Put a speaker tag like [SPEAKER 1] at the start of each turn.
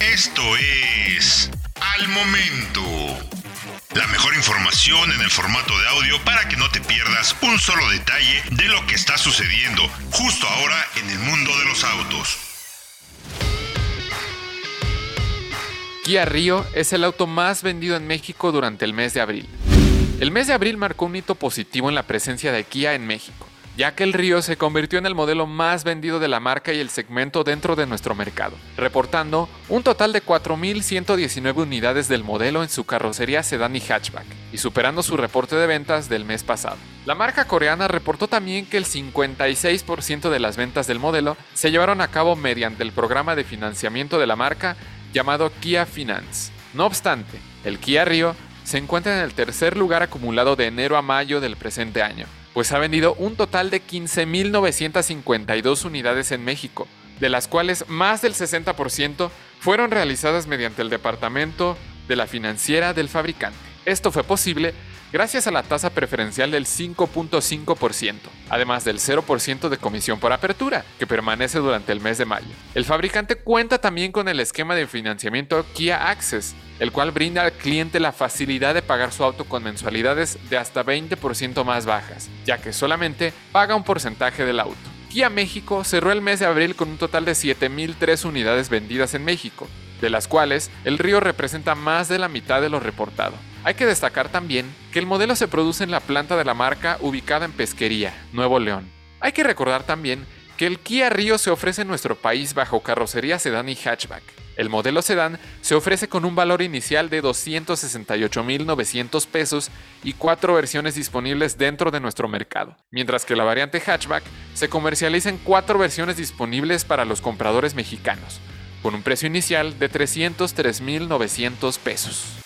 [SPEAKER 1] Esto es Al Momento. La mejor información en el formato de audio para que no te pierdas un solo detalle de lo que está sucediendo justo ahora en el mundo de los autos.
[SPEAKER 2] Kia Rio es el auto más vendido en México durante el mes de abril. El mes de abril marcó un hito positivo en la presencia de Kia en México ya que el Río se convirtió en el modelo más vendido de la marca y el segmento dentro de nuestro mercado, reportando un total de 4.119 unidades del modelo en su carrocería sedán y hatchback, y superando su reporte de ventas del mes pasado. La marca coreana reportó también que el 56% de las ventas del modelo se llevaron a cabo mediante el programa de financiamiento de la marca llamado Kia Finance. No obstante, el Kia Rio se encuentra en el tercer lugar acumulado de enero a mayo del presente año, pues ha vendido un total de 15.952 unidades en México, de las cuales más del 60% fueron realizadas mediante el departamento de la financiera del fabricante. Esto fue posible gracias a la tasa preferencial del 5.5%, además del 0% de comisión por apertura, que permanece durante el mes de mayo. El fabricante cuenta también con el esquema de financiamiento Kia Access, el cual brinda al cliente la facilidad de pagar su auto con mensualidades de hasta 20% más bajas, ya que solamente paga un porcentaje del auto. Kia México cerró el mes de abril con un total de 7.003 unidades vendidas en México, de las cuales el río representa más de la mitad de lo reportado. Hay que destacar también que el modelo se produce en la planta de la marca ubicada en Pesquería, Nuevo León. Hay que recordar también que el Kia Rio se ofrece en nuestro país bajo carrocería sedán y hatchback. El modelo sedán se ofrece con un valor inicial de 268.900 pesos y cuatro versiones disponibles dentro de nuestro mercado, mientras que la variante hatchback se comercializa en cuatro versiones disponibles para los compradores mexicanos, con un precio inicial de 303.900 pesos.